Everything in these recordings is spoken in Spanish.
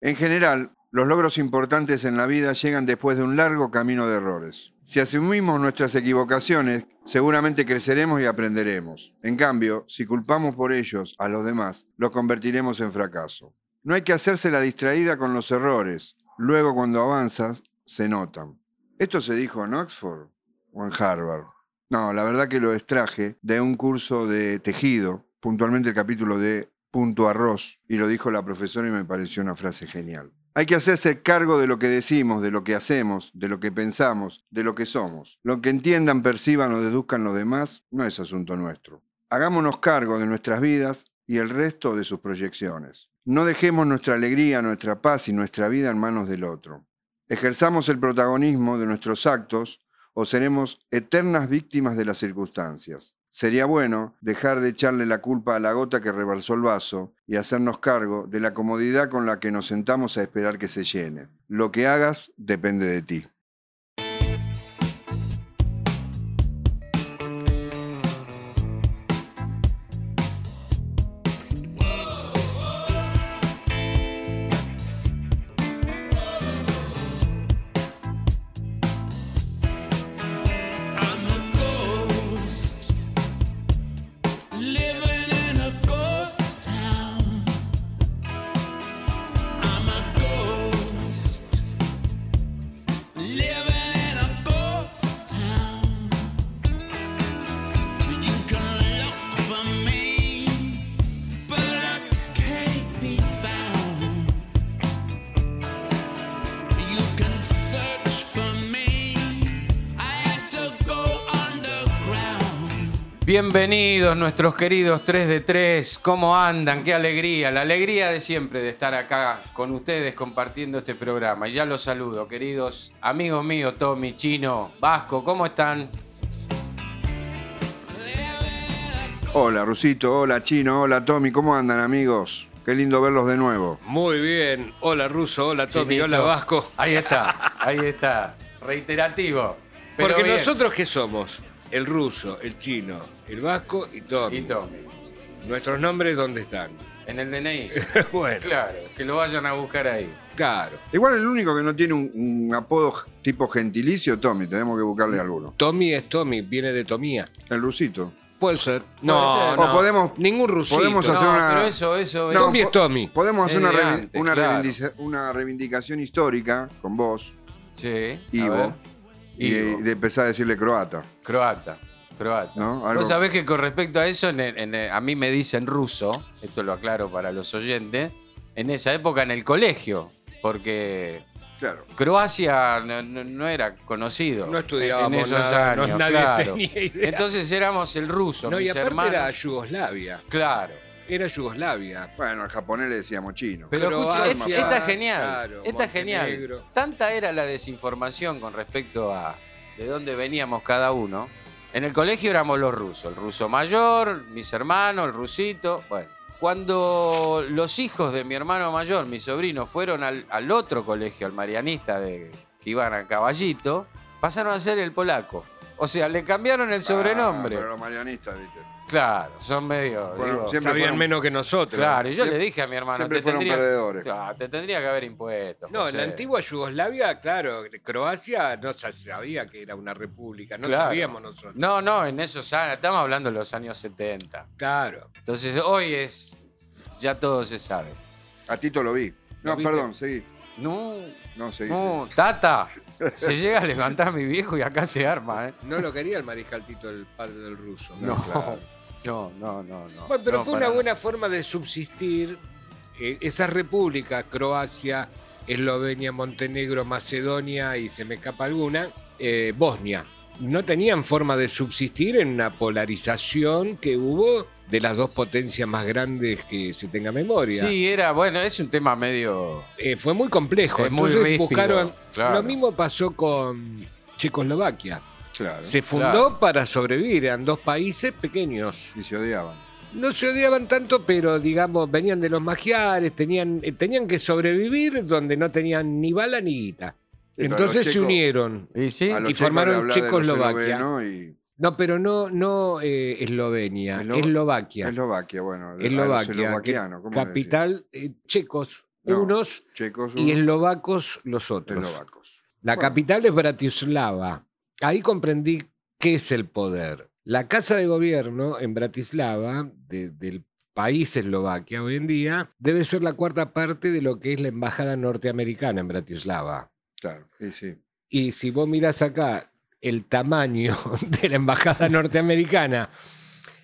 En general, los logros importantes en la vida llegan después de un largo camino de errores. Si asumimos nuestras equivocaciones, seguramente creceremos y aprenderemos. En cambio, si culpamos por ellos a los demás, los convertiremos en fracaso. No hay que hacerse la distraída con los errores. Luego, cuando avanzas, se notan. ¿Esto se dijo en Oxford o en Harvard? No, la verdad que lo extraje de un curso de tejido, puntualmente el capítulo de Punto Arroz, y lo dijo la profesora y me pareció una frase genial. Hay que hacerse cargo de lo que decimos, de lo que hacemos, de lo que pensamos, de lo que somos. Lo que entiendan, perciban o deduzcan los demás no es asunto nuestro. Hagámonos cargo de nuestras vidas y el resto de sus proyecciones. No dejemos nuestra alegría, nuestra paz y nuestra vida en manos del otro. Ejerzamos el protagonismo de nuestros actos o seremos eternas víctimas de las circunstancias. Sería bueno dejar de echarle la culpa a la gota que rebalsó el vaso y hacernos cargo de la comodidad con la que nos sentamos a esperar que se llene. Lo que hagas depende de ti. Bienvenidos nuestros queridos 3 de 3, ¿cómo andan? Qué alegría, la alegría de siempre de estar acá con ustedes compartiendo este programa. Y ya los saludo, queridos amigos míos, Tommy, Chino, Vasco, ¿cómo están? Hola Rusito, hola Chino, hola Tommy, ¿cómo andan amigos? Qué lindo verlos de nuevo. Muy bien. Hola Ruso, hola Tommy, Chinito. hola Vasco. Ahí está, ahí está, reiterativo. pero Porque bien. nosotros qué somos? El ruso, el chino, el vasco y Tommy. Y Tommy, Nuestros nombres dónde están? en el DNI. bueno, Claro, que lo vayan a buscar ahí. claro. Igual el único que no tiene un, un apodo tipo gentilicio, Tommy, tenemos que buscarle alguno. Tommy es Tommy, viene de Tomía. El rusito. Puede ser. Puede No, ser. O no. podemos, Ningún rusito. podemos hacer No, una- pero eso, eso, No, Tommy es Tommy. podemos hacer Es una, de revi- antes, una, claro. reivindica- una reivindicación histórica con vos, Sí, a ver. Y, y de empezar a decirle croata. Croata, croata. ¿No? Algo- Vos sabés que con respecto a eso, en el- en el- a mí me dicen ruso, esto lo aclaro para los oyentes, en esa época en el colegio, porque Claro. Croacia no, no- no era conocido No estudiábamos en esos nada, no- años. nadie claro. tenía idea. Entonces éramos el ruso, No, y mis aparte hermanos. era Yugoslavia. Claro. Era Yugoslavia. Bueno, al japonés le decíamos chino. Pero escucha, es- Croacia, esta es genial. claro, esta es genial. Tanta era la desinformación con respecto a de dónde veníamos cada uno. En el colegio éramos los rusos, el ruso mayor, mis hermanos, el rusito. Bueno, cuando los hijos de mi hermano mayor, mis sobrinos, fueron al, al otro colegio, al marianista, de, que iban a caballito, pasaron a ser el polaco. O sea, le cambiaron el sobrenombre. Ah, pero los marianistas, viste. Claro, son medio. Bueno, digo, siempre Sabían fueron- menos que nosotros. Claro, y yo siempre- le dije a mi hermano, siempre te fueron tendría, perdedores. Claro, te tendría que haber impuesto. No, en la antigua Yugoslavia, claro, Croacia no se sabía que era una república, no Claro. sabíamos nosotros. No, no, en esos años, estamos hablando de los años 70. Claro. Entonces hoy es, ya todo se sabe. A Tito lo vi. No, perdón, seguí. No, No, seguí. no, Tata, se llega a levantar mi viejo y acá se arma, ¿eh? No lo quería el mariscal Tito, el padre del ruso. No, claro. no, no, no. no. Bueno, pero No, fue una nada. buena forma de subsistir. Eh, esa república, Croacia, Eslovenia, Montenegro, Macedonia y se me escapa alguna, eh, Bosnia. No tenían forma de subsistir en una polarización que hubo de las dos potencias más grandes que se tenga memoria. Sí, era, bueno, es un tema medio... Eh, fue muy complejo. Es muy Entonces ríspido, buscaron. claro. Lo mismo pasó con Checoslovaquia. Claro. Se fundó Claro. para sobrevivir. Eran dos países pequeños. Y se odiaban. No se odiaban tanto, pero digamos, venían de los magiares, tenían, eh, tenían que sobrevivir donde no tenían ni bala ni guita. Entonces se checos- unieron. ¿Y sí? Y formaron Checoslovaquia. y No, pero no, no eh, Eslovenia, Eslo- Eslovaquia. Eslovaquia, bueno. Eslovaquia, eslovaquianos, que- ¿cómo le capital eh, checos, No, unos Checos y eslovacos los otros. eslovacos. La Bueno. capital es Bratislava. Ahí comprendí qué es el poder. La casa de gobierno en Bratislava, de- del país Eslovaquia hoy en día, debe ser la cuarta parte de lo que es la embajada norteamericana en Bratislava. Claro, y sí. Y si vos mirás acá el tamaño de la embajada norteamericana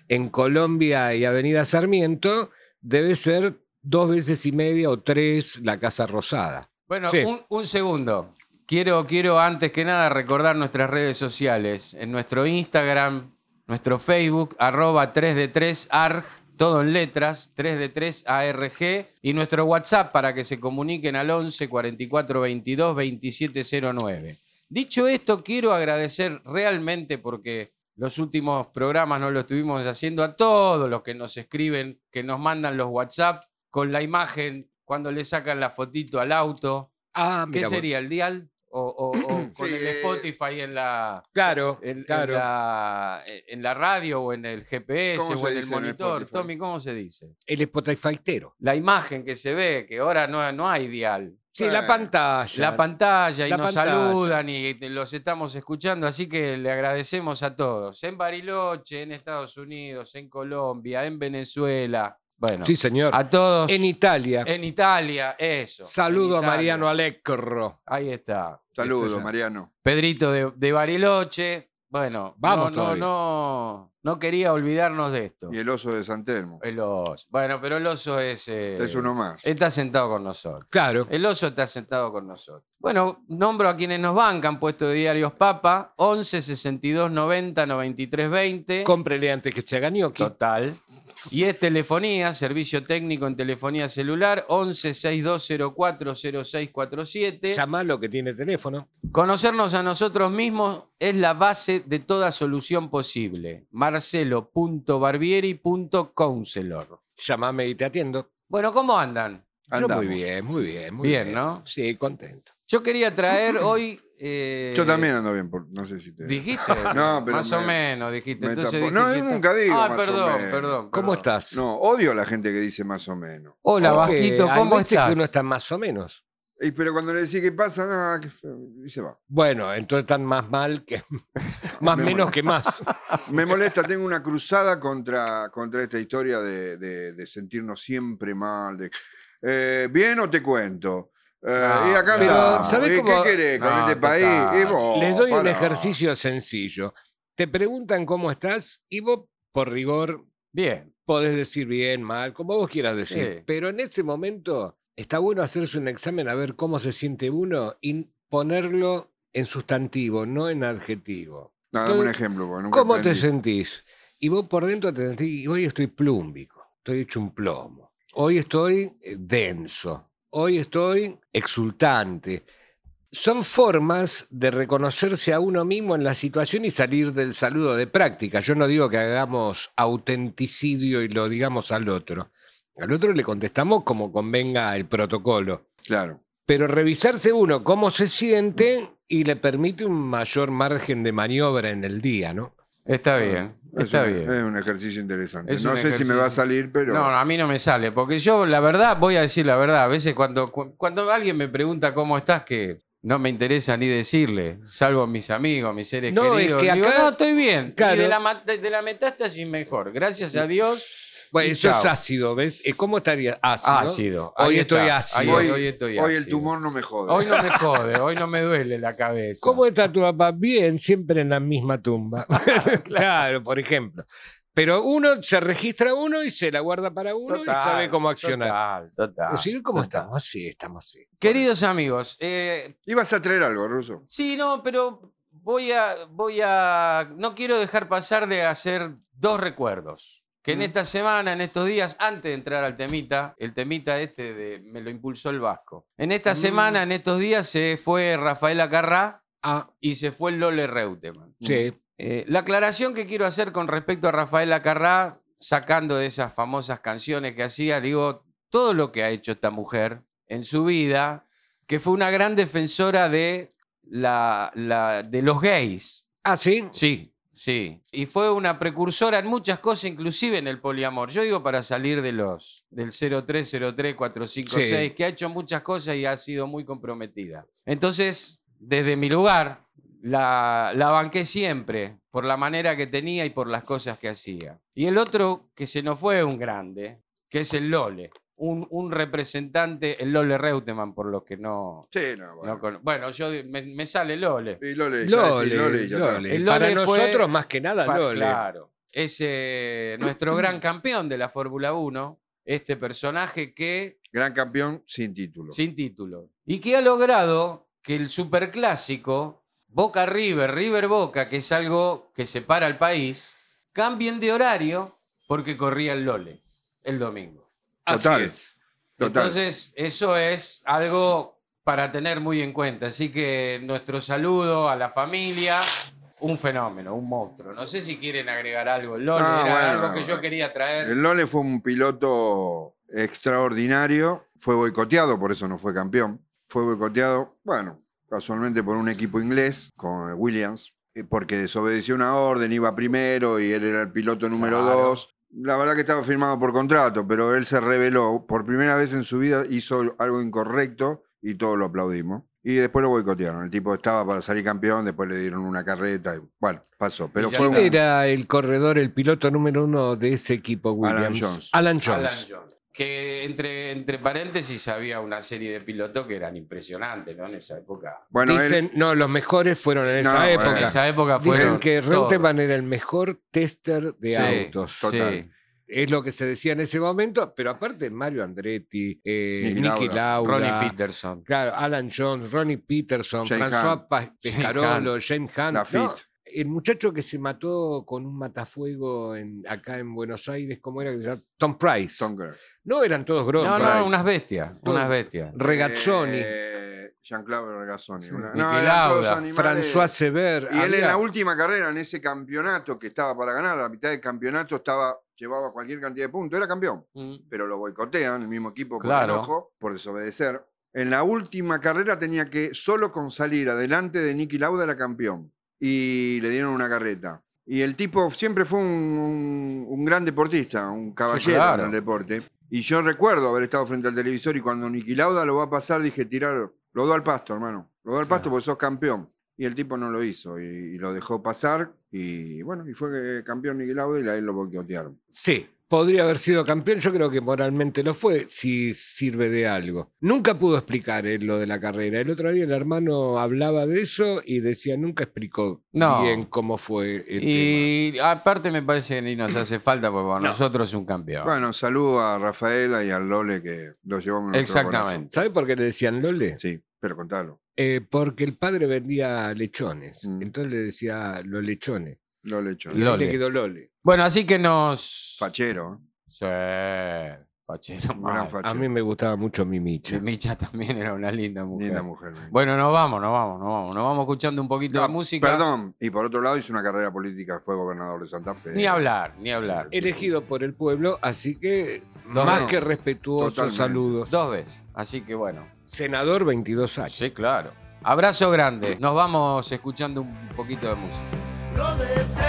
en Colombia y Avenida Sarmiento, debe ser dos veces y media o tres la Casa Rosada. Bueno, Sí. un, un segundo. Quiero, quiero antes que nada recordar nuestras redes sociales. En nuestro Instagram, nuestro Facebook, arroba 3D3ARG, todo en letras, 3D3ARG, y nuestro WhatsApp para que se comuniquen al 11 44 22 2709. Dicho esto, quiero agradecer realmente porque los últimos programas no lo estuvimos haciendo a todos los que nos escriben, que nos mandan los WhatsApp con la imagen cuando le sacan la fotito al auto. Ah, ¿Qué sería? ¿El dial? ¿O, o- o con Sí, el Spotify en la, Claro, en, en claro. la, en la radio o en el GPS ¿Cómo o en el dice en el monitor? Spotify? Tommy, ¿cómo se dice? El Spotifytero. La imagen que se ve, que ahora no, no hay dial. Sí, la Bueno, pantalla. La pantalla y La nos pantalla. saludan y los estamos escuchando, así que le agradecemos a todos. En Bariloche, en Estados Unidos, en Colombia, en Venezuela. Bueno, Sí, señor. a todos. En Italia. en Italia, eso. Saludo a. Mariano Alecro. Ahí está. Saludos, Este. Mariano. Pedrito de, de Bariloche. Bueno, Vamos no, no, todavía. no, no quería olvidarnos de esto. Y el oso de San Telmo. El oso. Bueno, pero el oso es. eh, Es uno más. Está sentado con nosotros. Claro. El oso está sentado con nosotros. Bueno, nombro a quienes nos bancan, puesto de diarios Papa, 11 62 90 93 20. Cómprele antes que se haga gnocchi. Total. Y es telefonía, servicio técnico en telefonía celular, 11 6204 0647. Llamalo que tiene teléfono. Conocernos a nosotros mismos es la base de toda solución posible. Marcelo.barbieri.counselor. Llámame y te atiendo. Bueno, ¿cómo andan? Yo Andamos. muy bien, muy bien. Muy Bien, ¿no? Sí, contento. Yo quería traer hoy. eh, Yo también ando bien, por- no sé si te. ¿Dijiste? No, pero Más me- o menos, dijiste. me Entonces tapó. No, yo nunca digo Ah, más o perdón, menos. perdón. ¿Cómo perdón. estás? No, odio a la gente que dice más o menos. Hola, Porque Vasquito, hay ¿cómo veces estás? que uno está más o menos. Y, pero cuando le decís qué pasa, nada, que feo, y se va. Bueno, entonces están más mal que. más Me menos molesta. que más. Me molesta, tengo una cruzada contra, contra esta historia de, de- de sentirnos siempre mal. De, eh, ¿Bien o te cuento? Eh, No, y acá pero, andamos. ¿sabés ¿Y cómo? ¿Qué querés con No, este país? total. Y vos, Les doy un pará. ejercicio sencillo. Te preguntan cómo estás y vos, por rigor, Bien. podés decir bien, mal, como vos quieras decir. Sí. Pero en ese momento está bueno hacerse un examen a ver cómo se siente uno y ponerlo en sustantivo, no en adjetivo. No, dame un ejemplo. porque nunca ¿Cómo te sentís? Y vos por dentro te sentís, hoy estoy plúmbico, estoy hecho un plomo. Hoy estoy eh, denso, hoy estoy exultante. Son formas de reconocerse a uno mismo en la situación y salir del saludo de práctica. Yo no digo que hagamos autenticidio y lo digamos al otro. Al otro le contestamos como convenga el protocolo. Claro. Pero revisarse uno cómo se siente y le permite un mayor margen de maniobra en el día, ¿no? Está bien. Es Está un, bien. es un ejercicio interesante. Es no sé si me va a salir, pero. No, a mí no me sale, porque yo, la verdad, voy a decir la verdad. A veces cuando, cu- cuando alguien me pregunta cómo estás, que no me interesa ni decirle, salvo a mis amigos, mis seres No, es queridos. que digo, acá- no, estoy bien. Claro. Y de la, de la metástasis mejor. Gracias a Dios. Bueno, y eso es ácido, ¿ves? Eh, ¿Cómo estaría ácido? Ácido. Hoy Ahí estoy está. ácido. Hoy, Hoy- estoy Hoy el tumor no me jode. Hoy no me jode, hoy no me duele la cabeza. ¿Cómo está tu papá? Bien, siempre en la misma tumba. claro, por ejemplo. Pero uno se registra uno y se la guarda para uno y Total, sabe cómo accionar. Total, total. Decir, ¿Cómo total. estamos? Sí, estamos así. Queridos amigos, eh, Ibas a traer algo, Ruso. Sí, no, pero voy a, voy a, no quiero dejar pasar de hacer dos recuerdos. Que en Mm. esta semana, en estos días, antes de entrar al temita, el temita este de, me lo impulsó el Vasco. En esta Mm. semana, en estos días, se fue Rafaela Carrá Ah, y se fue Lole Reutemann. sí. Eh, la aclaración que quiero hacer con respecto a Rafaela Carrá, sacando de esas famosas canciones que hacía, digo, todo lo que ha hecho esta mujer en su vida, que fue una gran defensora de, la, la- de los gays. Ah, sí. Sí, Sí, y fue una precursora en muchas cosas, inclusive en el poliamor. Yo digo para salir de los del 0303456, Sí. que ha hecho muchas cosas y ha sido muy comprometida. Entonces, desde mi lugar, la, la banqué siempre por la manera que tenía y por las cosas que hacía. Y el otro que se nos fue un grande, que es el Lole, un, un representante, el Lole Reutemann, por los que no... Sí, no, bueno. no bueno, yo me, me sale Lole. Y Lole, ya Lole, decís Lole y ya está. Lole. El Para fue- nosotros, más que nada, Pa- Lole. Claro. Es eh, nuestro gran campeón de la Fórmula 1, este personaje que, Gran campeón sin título. sin título, y que ha logrado que el superclásico Boca River, River Boca, que es algo que separa al país, cambien de horario porque corría el Lole el domingo. Así Total. es. Total. Entonces, eso es algo para tener muy en cuenta. Así que nuestro saludo a la familia. Un fenómeno, un monstruo. No sé si quieren agregar algo. El Lole era bueno, algo que yo quería traer. El Lole fue un piloto extraordinario, fue boicoteado, por eso no fue campeón. Fue boicoteado, bueno, casualmente por un equipo inglés, con Williams, eh, porque desobedeció una orden, iba primero y él era el piloto número Claro. dos. La verdad que estaba firmado por contrato, pero él se reveló, por primera vez en su vida hizo algo incorrecto y todos lo aplaudimos. Y después lo boicotearon. El tipo estaba para salir campeón, después le dieron una carreta y bueno, pasó. Pero fue. Era el corredor, el piloto número uno de ese equipo, Alan Williams. Jones. Alan Jones. Alan Jones. Que entre, entre paréntesis había una serie de pilotos que eran impresionantes, ¿no? En esa época. bueno, él- Dicen, no, los mejores fueron en esa No, época. bueno. En esa época Dicen fueron. que todos. Reutemann era el mejor tester de Sí, autos. total. sí. Es lo que se decía en ese momento, pero aparte Mario Andretti, eh, Niki Nicky Lauda, Ronnie Peterson. claro, Alan Jones, Ronnie Peterson, James François Hunt. Pescarolo, James Hunt. Lafitte. El muchacho que se mató con un matafuego en, acá en Buenos Aires, ¿cómo era? que se llama? Tom Price. Tom. No eran todos grosos. No, Price. no, unas bestias. Unas bestias. Regazzoni, Eh, Jean-Claude Regazzoni. Sí. Una- Niki no, Lauda, animales. François Sever. Y él en la última carrera, en ese campeonato que estaba para ganar, a la mitad del campeonato estaba, llevaba cualquier cantidad de puntos, era campeón. Mm. Pero lo boicotean, el mismo equipo por Claro. enojo, por desobedecer. En la última carrera tenía que, solo con salir adelante de Nicky Lauda era campeón. Y le dieron una carreta. Y el tipo siempre fue un, un- un gran deportista, un caballero claro. en el deporte. Y yo recuerdo haber estado frente al televisor y cuando Nicky Lauda lo va a pasar dije, tirar, lo doy al pasto, hermano. Lo doy al pasto Claro. porque sos campeón. Y el tipo no lo hizo y, y lo dejó pasar. Y bueno, y fue campeón Nicky Lauda y a él lo boicotearon. Sí, podría haber sido campeón. Yo creo que moralmente lo fue, si sirve de algo. Nunca pudo explicar lo de la carrera. El otro día el hermano hablaba de eso y decía, nunca explicó No. bien cómo fue el tema. Y aparte me parece que ni nos hace falta porque para No. nosotros es un campeón. Bueno, saludo a Rafaela y al Lole que lo llevamos Exactamente. ¿Sabe por qué le decían Lole? Sí, pero contalo. Eh, porque el padre vendía lechones. Mm. Entonces le decía los lechones. Lole hecho. Y ahí Lole. le quedó Lole. Bueno, así que nos. Fachero. ¿eh? Sí, fachero. A mí me gustaba mucho mi Micha. Micha también era una linda mujer. Linda mujer. Bueno, nos vamos, nos vamos, nos vamos. Nos vamos escuchando un poquito de música. Perdón, y por otro lado hizo una carrera política, fue gobernador de Santa Fe. Ni hablar, ni hablar. Elegido por el pueblo, así que Dos más veces. que respetuosos Totalmente. saludos. Dos veces. Así que bueno. Senador 22 años. Sí, claro. Abrazo grande. Nos vamos escuchando un poquito de música. No detenga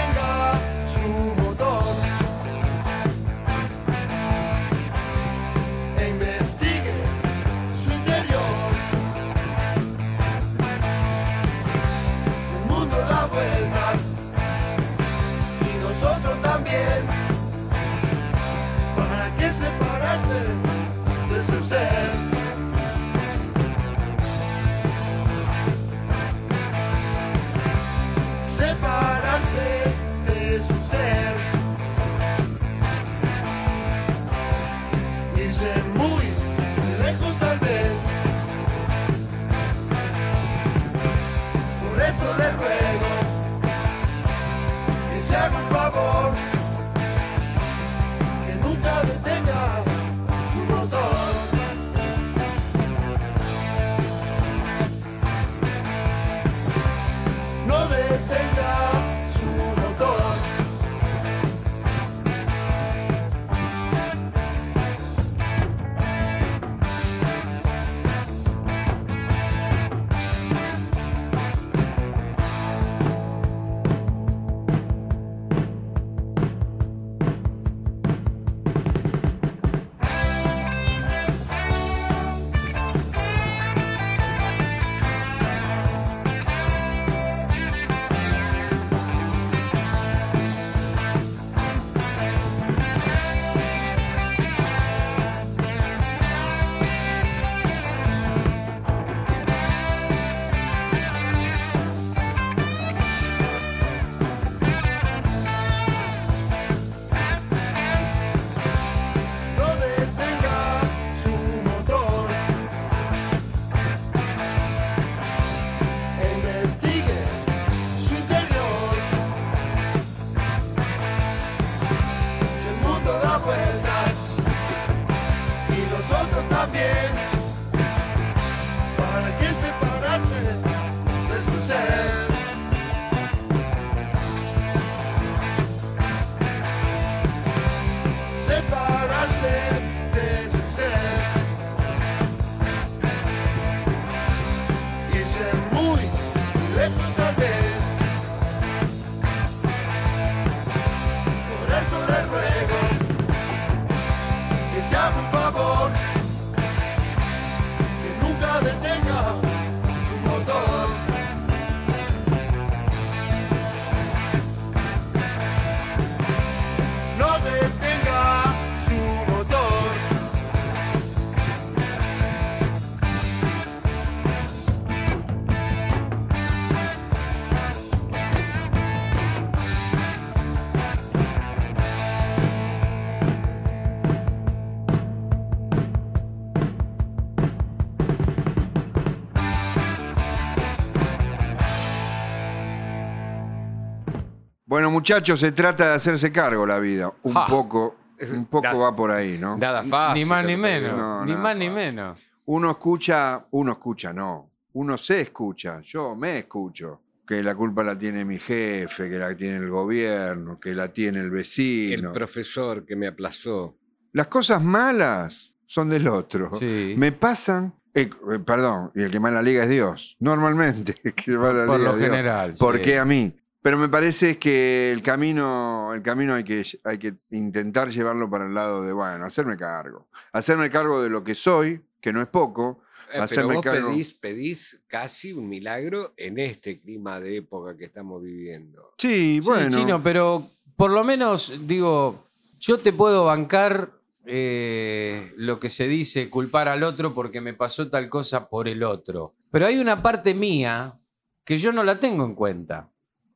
Bueno, muchachos, se trata de hacerse cargo la vida. Un Ja. poco, un poco Nada. va por ahí, ¿no? Nada fácil. Ni más ni menos. No, ni más ni menos. Uno escucha, uno escucha, no. Uno se escucha, yo me escucho. Que la culpa la tiene mi jefe, que la tiene el gobierno, que la tiene el El vecino. profesor que me aplazó. Las cosas malas son del otro. Sí. Me pasan, eh, eh, perdón, y el que más la liga es Dios. Normalmente, el que más la Por liga lo es Dios. general. ¿Por sí. qué a mí? Pero me parece que el camino, el camino hay que, hay que intentar llevarlo para el lado de, bueno, hacerme cargo. Hacerme cargo de lo que soy, que no es poco. Eh, pero Hacerme vos cargo. pedís, pedís casi un milagro en este clima de época que estamos viviendo. Sí, Sí, bueno. Chino, pero por lo menos, digo, yo te puedo bancar eh, lo que se dice, culpar al otro porque me pasó tal cosa por el otro. Pero hay una parte mía que yo no la tengo en cuenta,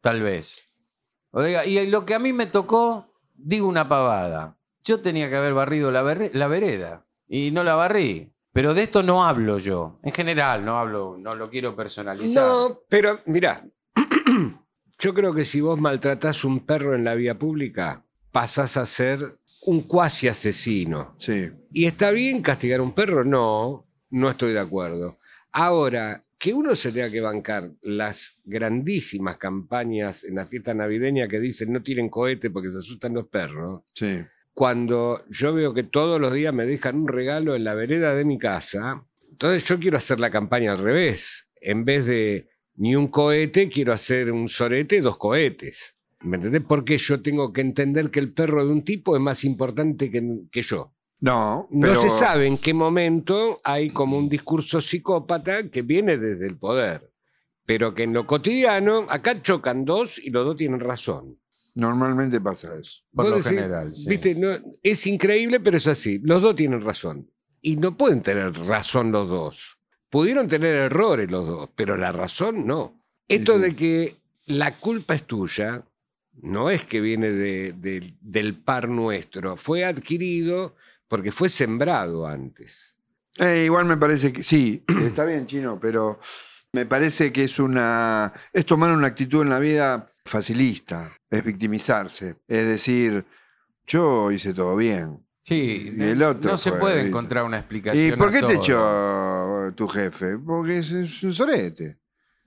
tal vez. Y lo que a mí me tocó, digo una pavada. Yo tenía que haber barrido la, la vereda y no la barrí. Pero de esto no hablo yo. En general, no hablo, no lo quiero personalizar. No, pero mirá, yo creo que si vos maltratás un perro en la vía pública, pasás a ser un cuasi asesino. Sí. ¿Y está bien castigar a un perro? No, no estoy de acuerdo. Ahora, que uno se tenga que bancar las grandísimas campañas en la fiesta navideña que dicen no tiren cohete porque se asustan los perros, Sí. cuando yo veo que todos los días me dejan un regalo en la vereda de mi casa, entonces yo quiero hacer la campaña al revés. En vez de ni un cohete, quiero hacer un sorete, dos cohetes. ¿Me entendés? Porque yo tengo que entender que el perro de un tipo es más importante que, que yo. No, No se sabe en qué momento hay como un discurso psicópata que viene desde el poder. Pero que en lo cotidiano, acá chocan dos y los dos tienen razón. Normalmente pasa eso. Por lo decís, general. sí. Viste, no, es increíble, pero es así. Los dos tienen razón. Y no pueden tener razón los dos. Pudieron tener errores los dos, pero la razón no. Esto sí. de que la culpa es tuya, no es que viene de- de- del par nuestro. Fue adquirido porque fue sembrado antes. Eh, igual me parece que sí, está bien, chino, pero me parece que es una. es tomar una actitud en la vida facilista, es victimizarse. Es decir, yo hice todo bien. Sí, Y el otro no se fue, puede ¿viste? encontrar una explicación. ¿Y por a qué te echó tu jefe? Porque es, es un sorete.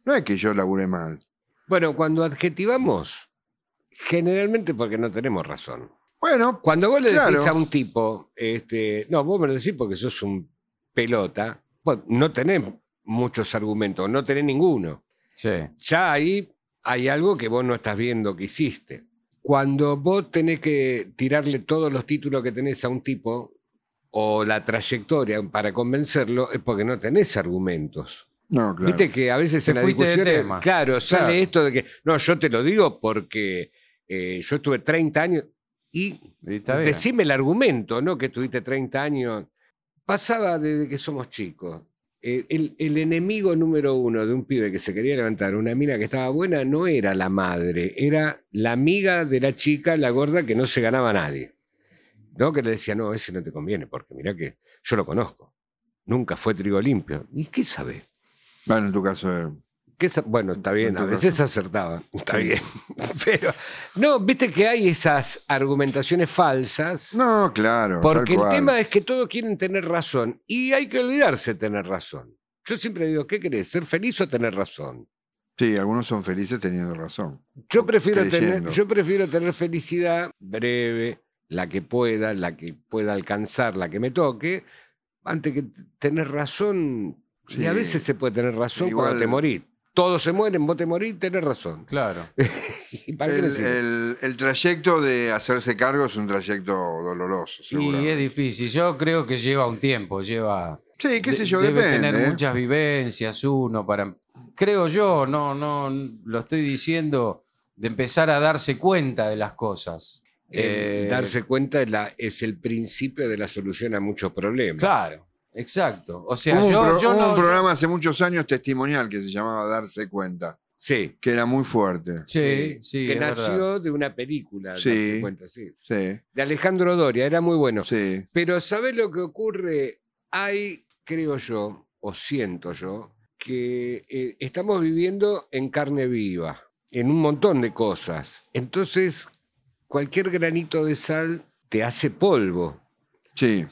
No es que yo laburé mal. Bueno, cuando adjetivamos, generalmente porque no tenemos razón. Bueno, Cuando vos le decís Claro. a un tipo, este, no, vos me lo decís porque sos un pelota, bueno, no tenés muchos argumentos, no tenés ninguno. Sí. Ya ahí hay algo que vos no estás viendo que hiciste. Cuando vos tenés que tirarle todos los títulos que tenés a un tipo o la trayectoria para convencerlo, es porque no tenés argumentos. no, claro. Viste que a veces Te en la discusión, tema. claro, sale Claro. esto de que, no, yo te lo digo porque eh, yo estuve 30 años y decime el argumento, ¿no? Que estuviste 30 años. Pasaba desde que somos chicos. Eh, El, el enemigo número uno de un pibe que se quería levantar, una mina que estaba buena, no era la madre, era la amiga de la chica, la gorda, que no se ganaba a nadie. ¿No? Que le decía, no, ese no te conviene, porque mira que yo lo conozco. Nunca fue trigo limpio. ¿Y qué sabe? Bueno, en tu caso. Eh, ¿Qué sa- bueno, está bien, En a veces acertaba, está bien. Pero, no, viste que hay esas argumentaciones falsas. No, claro. Porque el tema es que todos quieren tener razón y hay que olvidarse de tener razón. Yo siempre digo, ¿qué querés? ¿Ser feliz o tener razón? Sí, algunos son felices teniendo razón. Yo prefiero, tener, yo prefiero tener felicidad breve, la que pueda, la que pueda alcanzar, la que me toque, antes que tener razón. Y a veces se puede tener razón Igual- cuando te morís. Todos se mueren, vos te morís, tenés razón. Claro. ¿Y para qué le El, sirve? el- el trayecto de hacerse cargo es un trayecto doloroso, Y es difícil. Yo creo que lleva un tiempo, lleva. Sí, qué sé yo, debe depende. tener ¿eh? muchas vivencias uno para. Creo yo, no, no lo estoy diciendo de empezar a darse cuenta de las cosas. Eh, darse cuenta es, la- es el principio de la solución a muchos problemas. Claro, exacto. O sea, Hubo un, yo, pro- yo hubo no. un programa hace muchos años testimonial que se llamaba Darse Cuenta, Sí. que era muy fuerte. Sí, sí, que nació verdad. de una película, Sí. darse cuenta, sí. Sí, De Alejandro Doria, era muy bueno. sí. Pero ¿sabés lo que ocurre? Hay, creo yo, o siento yo, que eh, estamos viviendo en carne viva, en un montón de cosas. Entonces, cualquier granito de sal te hace polvo. Sí,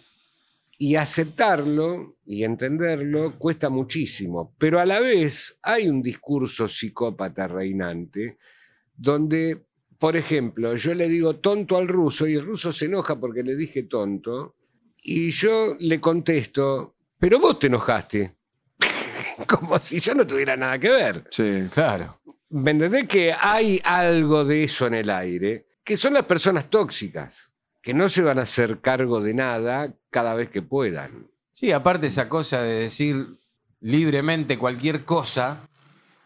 Y aceptarlo y entenderlo cuesta muchísimo. Pero a la vez hay un discurso psicópata reinante donde, por ejemplo, yo le digo tonto al ruso y el ruso se enoja porque le dije tonto y yo le contesto, pero vos te enojaste. Como si yo no tuviera nada que ver. sí. Claro. ¿Me entendés que hay algo de eso en el aire? Que son las personas tóxicas, que no se van a hacer cargo de nada cada vez que puedan. Sí, aparte esa cosa de decir libremente cualquier cosa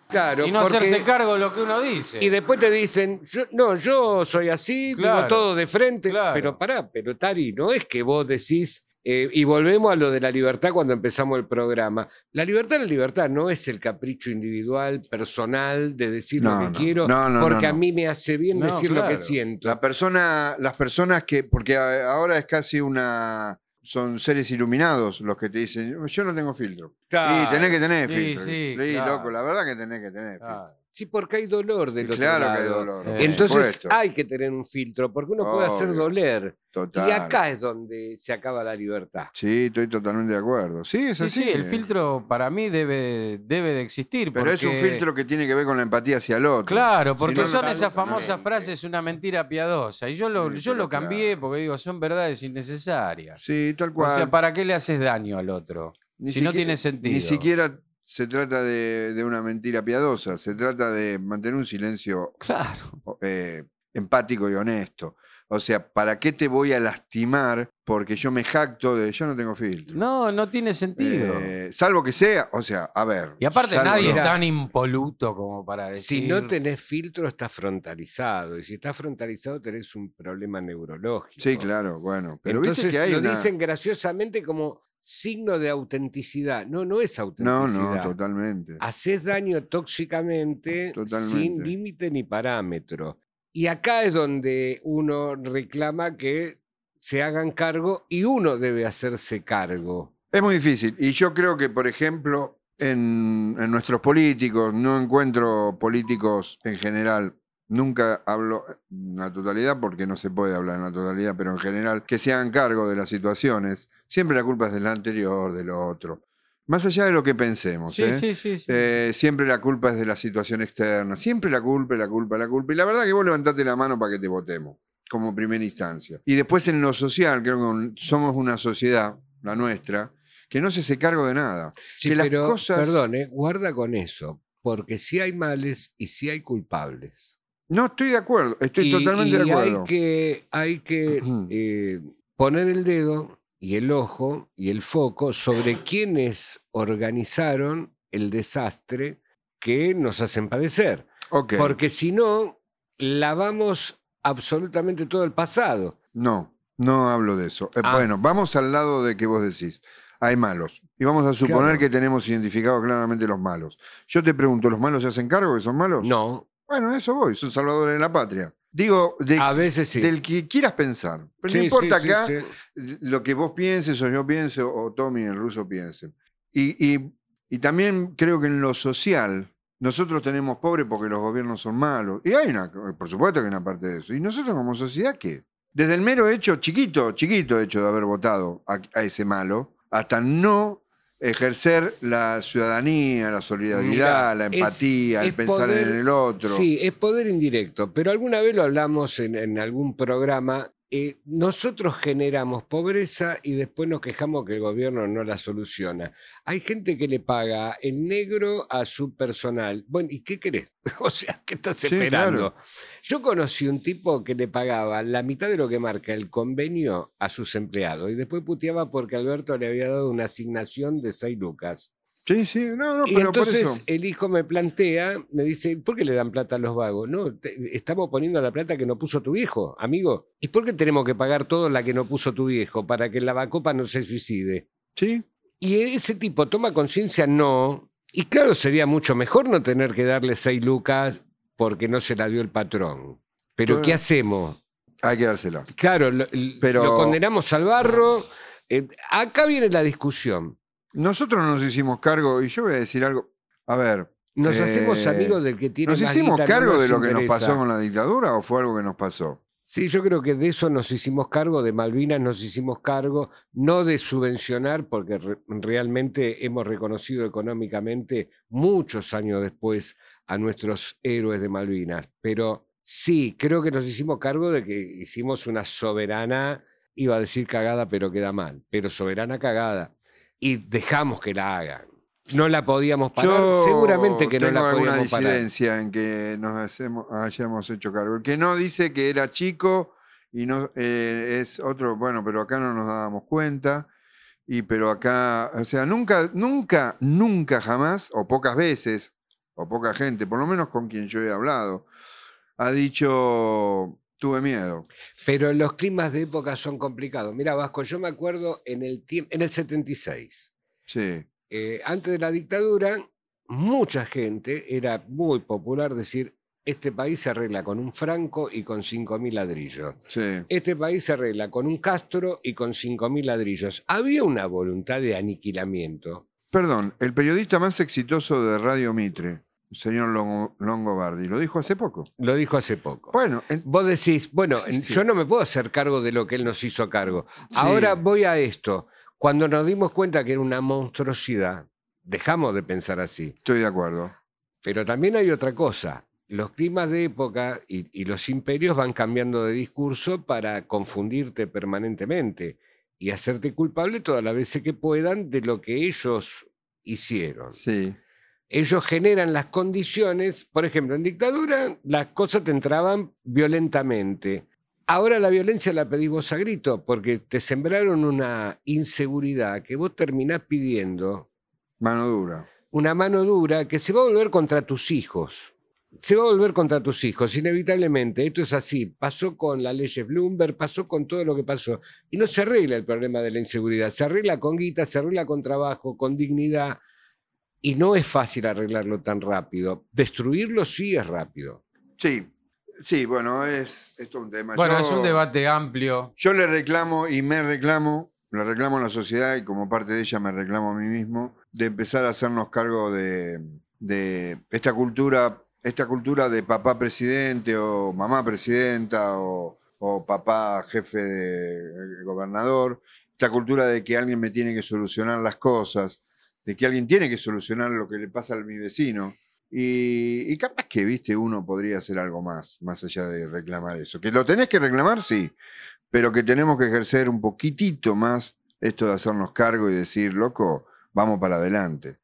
Claro, y no porque- hacerse cargo de lo que uno dice. Y después te dicen, yo, no, yo soy así, digo todo de frente, claro. pero pará, pero Tari, no es que vos decís, eh, y volvemos a lo de la libertad cuando empezamos el programa. La libertad es la libertad, no es el capricho individual, personal, de decir No, lo que no. quiero, No, porque a mí me hace bien decir lo que siento. La persona, las personas que, porque a- ahora es casi una, son seres iluminados los que te dicen, yo no tengo filtro. Claro. Y tenés que tener filtro. sí, Sí, claro. loco, la verdad que tenés que tener filtro. Sí, porque hay dolor del otro claro que hay lado. dolor. Eh, Entonces supuesto. hay que tener un filtro, porque uno puede hacer doler. Total. Y acá es donde se acaba la libertad. Sí, estoy totalmente de acuerdo. Sí, es Sí, así. sí, el filtro para mí debe, debe de existir. Pero es un filtro que tiene que ver con la empatía hacia el otro. Claro, Si porque no, son no- esas no- famosas frases, una mentira piadosa. Y yo lo, Sí, yo lo cambié claro. porque digo, son verdades innecesarias. Sí, tal O cual. sea, ¿para qué le haces daño al otro? Ni si no tiene sentido. Ni siquiera se trata de, de una mentira piadosa, se trata de mantener un silencio Claro. eh, empático y honesto. O sea, ¿para qué te voy a lastimar porque yo me jacto de yo no tengo filtro? No, no tiene sentido. Eh, salvo que sea, o sea, a ver. y aparte nadie es tan impoluto como para decir... Si no tenés filtro, estás frontalizado. Y si estás frontalizado, tenés un problema neurológico. Sí, claro, bueno. Pero Entonces viste que hay lo una- dicen graciosamente como signo de autenticidad. No, no es No, autenticidad. no, totalmente. Haces daño tóxicamente sin límite ni parámetro. Y acá es donde uno reclama que se hagan cargo y uno debe hacerse cargo. Es muy difícil. Y yo creo que, por ejemplo, en, en nuestros políticos, no encuentro políticos en general, nunca hablo en la totalidad porque no se puede hablar en la totalidad, pero en general, que se hagan cargo de las situaciones. Siempre la culpa es del anterior, del otro. Más allá de lo que pensemos. Sí, ¿eh? sí, sí. sí. Eh, siempre la culpa es de la situación externa. Siempre la culpa, la culpa, la culpa. Y la verdad que vos levantate la mano para que te votemos, como primera instancia. Y después en lo social, creo que somos una sociedad, la nuestra, que no se hace cargo de nada. Sí, Que las pero, cosas- perdón, eh, guarda con eso, porque si hay males y si hay culpables. No estoy de acuerdo, estoy Y- totalmente de acuerdo. Hay que, hay que eh, poner el dedo y el ojo y el foco sobre quienes organizaron el desastre que nos hacen padecer. Ok, Porque si no, lavamos absolutamente todo el pasado. No, no hablo de eso. Eh, Ah. Bueno, vamos al lado de que vos decís. Hay malos. Y vamos a suponer Claro. que tenemos identificados claramente los malos. Yo te pregunto, ¿los malos se hacen cargo que son malos? No, Bueno, eso voy, son salvadores de la patria. Digo, de, a veces sí. del que quieras pensar. Pero Sí, no importa sí, acá lo que vos pienses o yo piense o Tommy el ruso piense. Y, y- y también creo que en lo social, nosotros tenemos pobres porque los gobiernos son malos. Y hay una, por supuesto que hay una parte de eso. ¿Y nosotros como sociedad qué? Desde el mero hecho, chiquito, chiquito hecho de haber votado a, a ese malo, hasta no ejercer la ciudadanía, la solidaridad, Mirá, la es- empatía, el pensar poder- en el otro. Sí, es poder indirecto, pero alguna vez lo hablamos en, en algún programa eh, nosotros generamos pobreza y después nos quejamos que el gobierno no la soluciona. Hay gente que le paga en negro a su personal. Bueno, ¿y qué querés? O sea, ¿qué estás Sí, esperando? claro. Yo conocí un tipo que le pagaba la mitad de lo que marca el convenio a sus empleados y después puteaba porque Alberto le había dado una asignación de 6 lucas. Sí, sí, no, no, Y pero por entonces eso. el hijo me plantea, me dice, ¿por qué le dan plata a los vagos? No, te- estamos poniendo la plata que no puso tu viejo, amigo. ¿Y por qué tenemos que pagar todo la que no puso tu viejo para que la vacopa no se suicide? Sí, Y ese tipo toma conciencia, no. Y claro, sería mucho mejor no tener que darle seis lucas porque no se la dio el patrón. Pero Bueno. ¿qué hacemos? hay que dársela. Claro, lo, Pero- lo condenamos al barro. Eh, acá viene la discusión. Nosotros nos hicimos cargo, y yo voy a decir algo. A ver, ¿Nos Eh, hacemos amigos del que tiene ¿nos más hicimos no cargo de lo que nos pasó con la dictadura o fue algo que nos pasó? Sí, yo creo que de eso nos hicimos cargo, de Malvinas nos hicimos cargo, no de subvencionar, porque re- realmente hemos reconocido económicamente muchos años después a nuestros héroes de Malvinas, pero sí, creo que nos hicimos cargo de que hicimos una soberana, iba a decir cagada, pero queda mal, pero soberana cagada, y dejamos que la hagan. No la podíamos parar, Yo seguramente que no la podíamos parar. disidencia en que nos hacemos, hayamos hecho cargo. El que no dice que era chico y no eh, es otro, bueno, pero acá no nos dábamos cuenta. Y pero acá, o sea, nunca, nunca, nunca jamás, o pocas veces, o poca gente, por lo menos con quien yo he hablado, ha dicho, tuve miedo. Pero los climas de época son complicados. Mira, Vasco, yo me acuerdo en el, en el 76, Sí, eh, antes de la dictadura, mucha gente era muy popular decir, este país se arregla con un franco y con 5.000 ladrillos. sí. Este país se arregla con un Castro y con 5.000 ladrillos. Había una voluntad de aniquilamiento. Perdón, el periodista más exitoso de Radio Mitre, señor Longo- Longobardi, lo dijo hace poco. Lo dijo hace poco. Bueno, en- Vos decís, bueno, Sí, sí. yo no me puedo hacer cargo de lo que él nos hizo cargo. Sí. Ahora voy a esto. Cuando nos dimos cuenta que era una monstruosidad, dejamos de pensar así. estoy de acuerdo. Pero también hay otra cosa. Los climas de época y, y los imperios van cambiando de discurso para confundirte permanentemente y hacerte culpable todas las veces que puedan de lo que ellos hicieron. Sí. Ellos generan las condiciones, por ejemplo, en dictadura las cosas te entraban violentamente. Ahora la violencia la pedís vos a grito porque te sembraron una inseguridad que vos terminás pidiendo Mano dura. una mano dura que se va a volver contra tus hijos. Se va a volver contra tus hijos, inevitablemente. Esto es así. Pasó con la ley Bloomberg, pasó con todo lo que pasó. Y no se arregla el problema de la inseguridad. Se arregla con guita, se arregla con trabajo, con dignidad. Y no es fácil arreglarlo tan rápido. Destruirlo sí es rápido. Sí, sí, bueno, es, es un tema. Bueno, Yo- es un debate amplio. Yo le reclamo y me reclamo, le reclamo a la sociedad y como parte de ella me reclamo a mí mismo, de empezar a hacernos cargo de, de esta cultura, esta cultura de papá presidente o mamá presidenta o, o papá jefe de gobernador, esta cultura de que alguien me tiene que solucionar las cosas, de que alguien tiene que solucionar lo que le pasa a mi vecino. Y, y capaz que, viste, uno podría hacer algo más, más allá de reclamar eso. Que lo tenés que reclamar, sí, pero que tenemos que ejercer un poquitito más esto de hacernos cargo y decir, loco, vamos para adelante.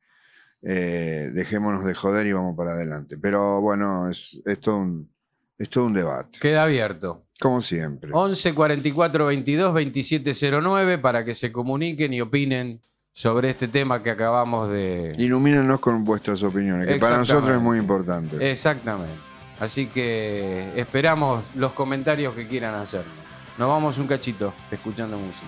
Eh, dejémonos de joder y vamos para adelante. Pero bueno, es, es, todo, un, es todo un debate, Queda abierto. como siempre. 11 44 22 2709 para que se comuniquen y opinen sobre este tema que acabamos de. Ilumínenos con vuestras opiniones, que para nosotros es muy importante. Exactamente. Así que esperamos los comentarios que quieran hacer. Nos vamos un cachito escuchando música.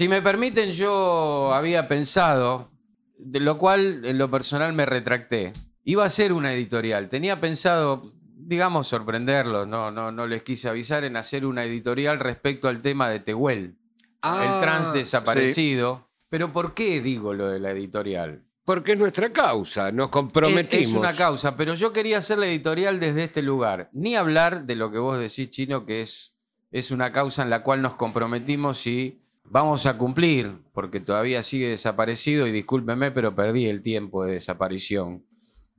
Si me permiten, yo había pensado, de lo cual en lo personal me retracté. Iba a hacer una editorial. Tenía pensado, digamos, sorprenderlos, no, no, no les quise avisar en hacer una editorial respecto al tema de Tehuel, Ah, el trans desaparecido. Pero ¿por qué digo lo de la editorial? Porque es nuestra causa, nos Es, comprometimos. es una causa, pero yo quería hacer la editorial desde este lugar. Ni hablar de lo que vos decís, Chino, que es, es una causa en la cual nos comprometimos y vamos a cumplir, porque todavía sigue desaparecido y discúlpeme, pero perdí el tiempo de desaparición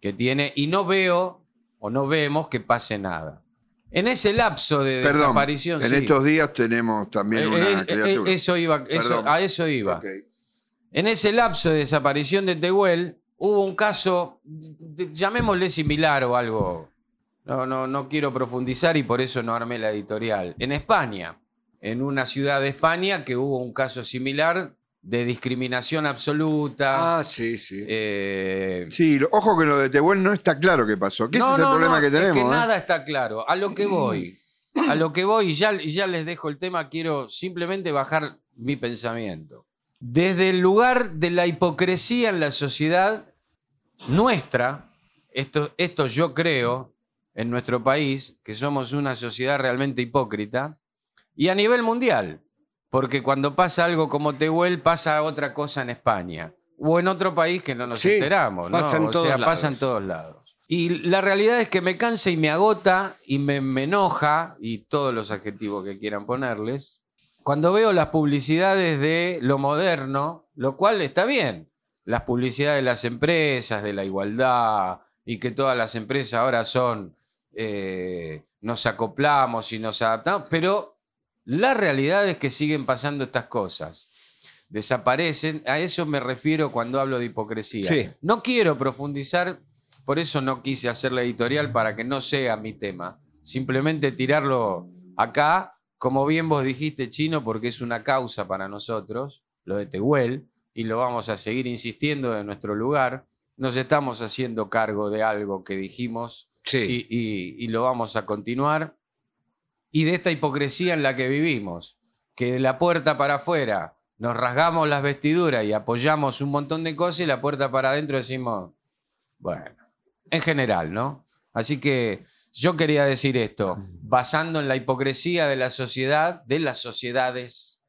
que tiene y no veo o no vemos que pase nada. En ese lapso de Perdón, desaparición... en sí. estos días tenemos también Eh, una eh, eh, criatura. eso iba, eso- a eso iba. En ese lapso de desaparición de Tehuel, hubo un caso, llamémosle similar o algo. No, no, no quiero profundizar y por eso no armé la editorial. En España, en una ciudad de España que hubo un caso similar de discriminación absoluta. Ah, sí, sí. eh, Sí, ojo que lo de Tehuel no está claro qué pasó. Que ese no, es el no, problema no, que es tenemos. ¿eh? nada está claro. A lo que voy. A lo que voy, y ya, ya les dejo el tema, quiero simplemente bajar mi pensamiento. Desde el lugar de la hipocresía en la sociedad nuestra, esto, esto yo creo en nuestro país, que somos una sociedad realmente hipócrita, y a nivel mundial, porque cuando pasa algo como Tehuel, pasa otra cosa en España, o en otro país que no nos Sí, enteramos, ¿no? pasa en o todos sea, lados. pasa en todos lados. Y la realidad es que me cansa y me agota y me, me enoja, y todos los adjetivos que quieran ponerles, cuando veo las publicidades de lo moderno, lo cual está bien, las publicidades de las empresas, de la igualdad, y que todas las empresas ahora son, eh, nos acoplamos y nos adaptamos, pero la realidad es que siguen pasando estas cosas. Desaparecen, a eso me refiero cuando hablo de hipocresía. Sí. No quiero profundizar, por eso no quise hacer la editorial para que no sea mi tema. Simplemente tirarlo acá, como bien vos dijiste, Chino, porque es una causa para nosotros, lo de Tehuel, y lo vamos a seguir insistiendo en nuestro lugar. Nos estamos haciendo cargo de algo que dijimos sí. y, y- y lo vamos a continuar. Y de esta hipocresía en la que vivimos, que de la puerta para afuera nos rasgamos las vestiduras y apoyamos un montón de cosas y la puerta para adentro decimos, bueno, en general, ¿no? Así que yo quería decir esto, basando en la hipocresía de la sociedad, de las sociedades,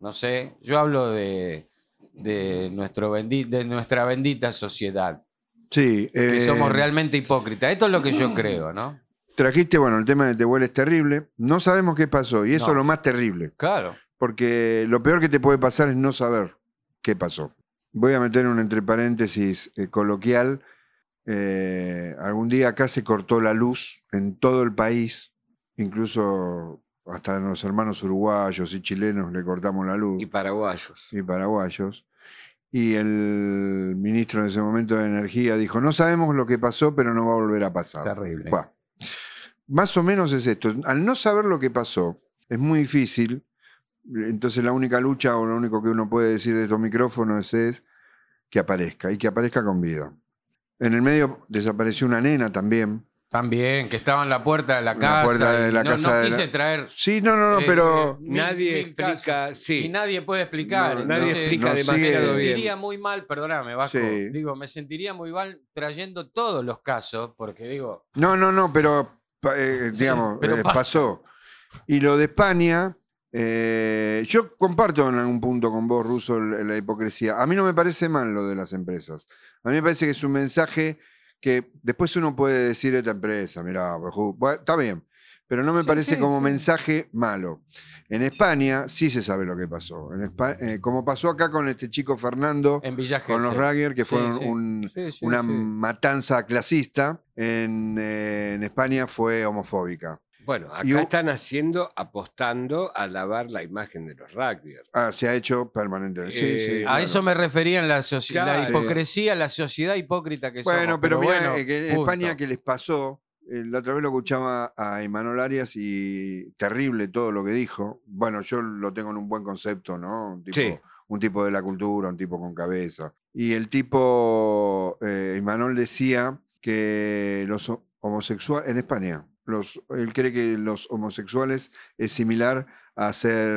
no sé, yo hablo de, de, nuestro bendi- de nuestra bendita sociedad, Sí, que eh, somos realmente hipócritas. Esto es lo que yo creo, ¿no? Trajiste, bueno, el tema de Tehuel es terrible. No sabemos qué pasó y eso No. es lo más terrible. Claro. Porque lo peor que te puede pasar es no saber qué pasó. Voy a meter un entre paréntesis eh, coloquial. Eh, algún día acá se cortó la luz en todo el país, incluso hasta los hermanos uruguayos y chilenos le cortamos la luz Y paraguayos. y paraguayos. Y el ministro en ese momento de Energía dijo, no sabemos lo que pasó, pero no va a volver a pasar. Terrible. Buah. Más o menos es esto. Al no saber lo que pasó, es muy difícil. Entonces la única lucha o lo único que uno puede decir de estos micrófonos es que aparezca y que aparezca con vida. En el medio desapareció una nena también. También, que estaba en la puerta de la En la casa. puerta de y la no, casa no de la- quise traer. Sí, no, no, no, eh, pero... eh, mil- Nadie mil explica, casos. sí. Y nadie puede explicar. No, Nadie entonces, explica no demasiado me sentiría bien. muy mal, perdóname, Vasco. Sí. Digo, me sentiría muy mal trayendo todos los casos, porque digo, No, no, no, pero eh, Sí, digamos, pero eh, pasó. Y lo de España, Eh, yo comparto en algún punto con vos, Russo, la hipocresía. A mí no me parece mal lo de las empresas. A mí me parece que es un mensaje que después uno puede decir a esta empresa, Bejú", bueno, está bien, pero no me Sí, parece sí, como sí. mensaje malo. En España sí se sabe lo que pasó. En eh, como pasó acá con este chico Fernando, En con los. Ragger, que un- sí, una matanza clasista, en, eh, en España fue homofóbica. Bueno, acá u- están haciendo, apostando a lavar la imagen de los rugbyers. Ah, se ha hecho permanentemente. Sí, Eh, sí, A claro. eso me refería en la, soci- la Claro. hipocresía, la sociedad hipócrita que somos. Bueno, pero, mira, bueno, eh, que en. España que les pasó, eh, la otra vez lo escuchaba a Imanol Arias y terrible todo lo que dijo. Bueno, yo lo tengo en un buen concepto, ¿no? Un tipo, Sí. un tipo de la cultura, un tipo con cabeza. Y el tipo, eh, Imanol decía que los ho- homosexuales, en España, los, él cree que los homosexuales es similar a ser,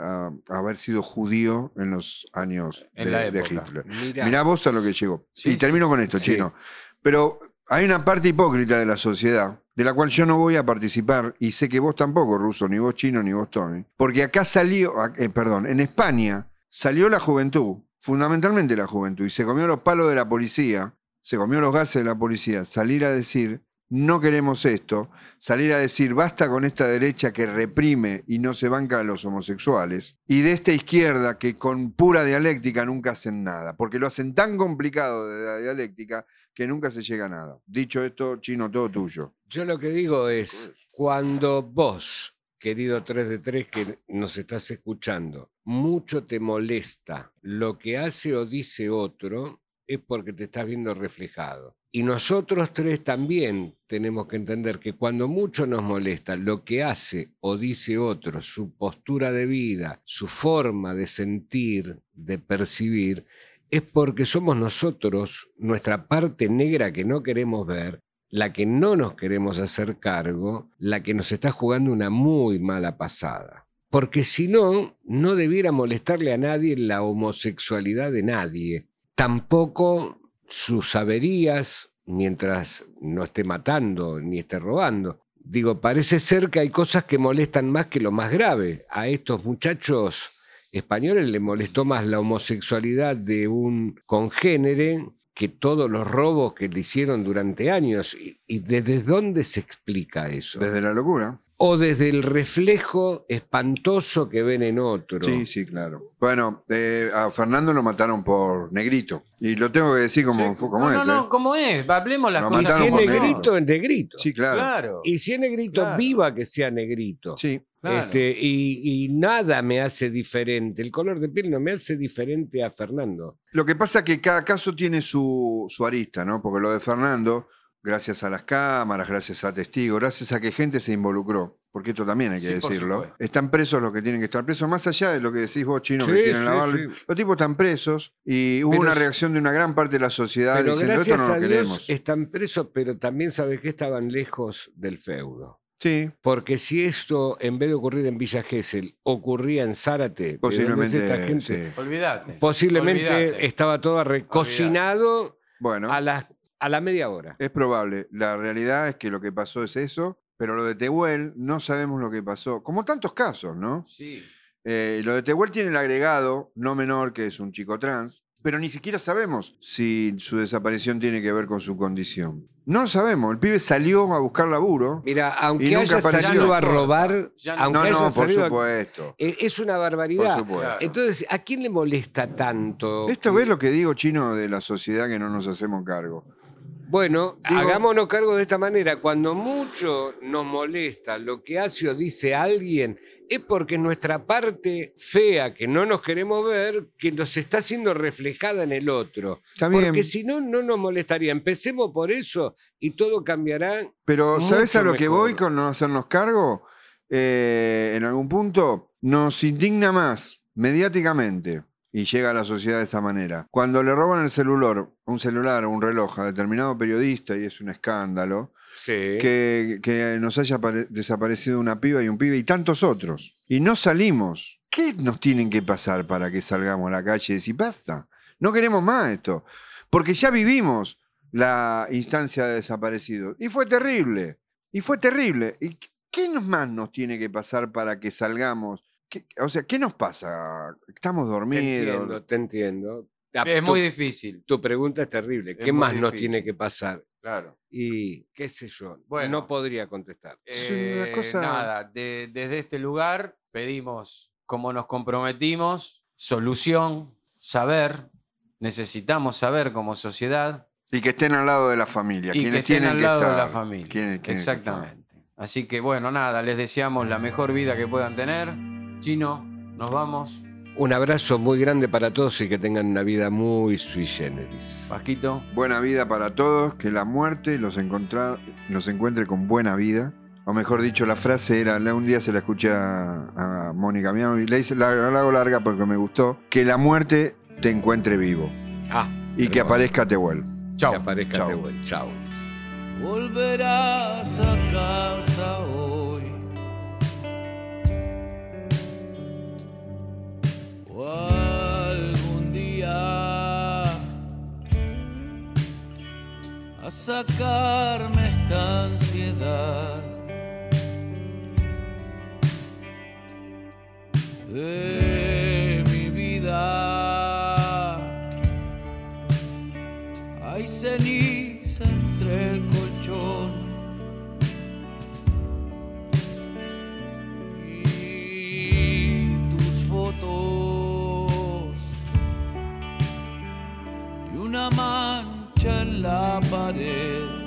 a, a haber sido judío en los años En de, la de. Hitler. Mirá vos a lo que llegó. Sí, y termino con esto, Sí. chino. Pero hay una parte hipócrita de la sociedad, de la cual yo no voy a participar, y sé que vos tampoco, Ruso, ni vos chino, ni vos Tony. Porque acá salió, eh, perdón, en España salió la juventud, fundamentalmente la juventud, y se comió los palos de la policía, se comió los gases de la policía, salir a decir, no queremos esto, salir a decir, basta con esta derecha que reprime y no se banca a los homosexuales, y de esta izquierda que con pura dialéctica nunca hacen nada, porque lo hacen tan complicado de la dialéctica que nunca se llega a nada. Dicho esto, chino, todo tuyo. yo lo que digo es, cuando vos, querido 3 de 3 que nos estás escuchando, mucho te molesta lo que hace o dice otro, es porque te estás viendo reflejado. Y nosotros tres también tenemos que entender que cuando mucho nos molesta lo que hace o dice otro, su postura de vida, su forma de sentir, de percibir, es porque somos nosotros, nuestra parte negra que no queremos ver, la que no nos queremos hacer cargo, la que nos está jugando una muy mala pasada. Porque si no, no debiera molestarle a nadie la homosexualidad de nadie. Tampoco sus averías, mientras no esté matando ni esté robando. Digo, parece ser que hay cosas que molestan más que lo más grave. A estos muchachos españoles le molestó más la homosexualidad de un congénere que todos los robos que le hicieron durante años. ¿Y, y desde dónde se explica eso? Desde la locura. O desde el reflejo espantoso que ven en otro. Sí, sí, claro. Bueno, eh, a Fernando lo mataron por negrito. Y lo tengo que decir como, Sí, como no, es. no, no, ¿eh? ¿cómo es? Hablemos las Lo Y cosas. si mataron es como negrito, es negrito. Sí, claro. Claro. Y si es negrito, Claro. viva que sea negrito. Sí. claro. Este, y, y nada me hace diferente. El color de piel no me hace diferente a Fernando. Lo que pasa es que cada caso tiene su, su arista, ¿no? Porque lo de Fernando, gracias a las cámaras, gracias a testigos, gracias a que gente se involucró, porque esto también hay que Sí, decirlo, están presos los que tienen que estar presos, más allá de lo que decís vos, chino, Sí, que quieren sí, lavarle. sí. Los tipos están presos y hubo Pero una reacción de una gran parte de la sociedad Pero diciendo esto no lo a Dios queremos. están presos, pero también sabes que estaban lejos del feudo. Sí, Porque si esto, en vez de ocurrir en Villa Gesell, ocurría en Zárate, ¿de dónde es posiblemente. esta gente? sí. Olvídate. posiblemente estaba todo recocinado Bueno, a la, a la media hora. es probable. La realidad es que lo que pasó es eso, pero lo de Tehuel no sabemos lo que pasó. Como tantos casos, ¿no? Sí. Eh, lo de Tehuel tiene el agregado no menor, que es un chico trans, pero ni siquiera sabemos si su desaparición tiene que ver con su condición. No lo sabemos. El pibe salió a buscar laburo. Mira, Y aunque nunca haya apareció. salido a Ya no robar, ya no- aunque No, haya no, por salido supuesto. eh, es una Por barbaridad. supuesto. Claro. Entonces, ¿a quién le molesta tanto? Esto que- ves lo que digo, chino, de la sociedad que no nos hacemos cargo. Bueno, Digo- hagámonos cargo de esta manera. Cuando mucho nos molesta lo que hace o dice alguien, es porque nuestra parte fea, que no nos queremos ver, que nos está siendo reflejada en el otro. Está bien, Porque si no, no nos molestaría. Empecemos por eso y todo cambiará. pero ¿sabes a lo que voy con no hacernos cargo? Eh, en algún punto nos indigna más mediáticamente y llega a la sociedad de esta manera. Cuando le roban el celular, un celular o un reloj a determinado periodista y es un escándalo, Sí. que, que nos haya apare- desaparecido una piba y un pibe y tantos otros. Y no salimos. ¿Qué nos tienen que pasar para que salgamos a la calle y decir basta? No queremos más esto. Porque ya vivimos la instancia de desaparecidos. Y fue terrible. Y fue terrible. ¿Y qué más nos tiene que pasar para que salgamos ¿Qué- o sea, ¿qué nos pasa? Estamos Te dormidos. entiendo, te entiendo. Es tu- muy difícil. Tu pregunta es terrible. Es ¿Qué más nos tiene que pasar? Claro. Y qué sé yo. Bueno. no podría contestar. Una Eh, cosa- Nada, de- desde este lugar pedimos, como nos comprometimos, solución, saber. Necesitamos saber como sociedad Y que estén al lado de la familia. y que quienes estén tienen al que lado de estar. la familia. Que estar. Exactamente. Así que bueno, nada, les deseamos la mejor vida que puedan tener. Chino, nos vamos. Un abrazo muy grande para todos y que tengan una vida muy sui generis. Pasquito. Buena vida para todos, que la muerte los, encontra- los encuentre con buena vida. O mejor dicho, la frase era, un día se la escuché a, a Mónica Miano y le hice, la, la hago larga porque me gustó, que la muerte te encuentre vivo Ah, y que aparezca Tehuel. Chao. Que aparezca Chao. Tehuel. Chao. Volverás a casa hoy. Algún día a sacarme esta ansiedad de mi vida. Hay y una mancha en la pared.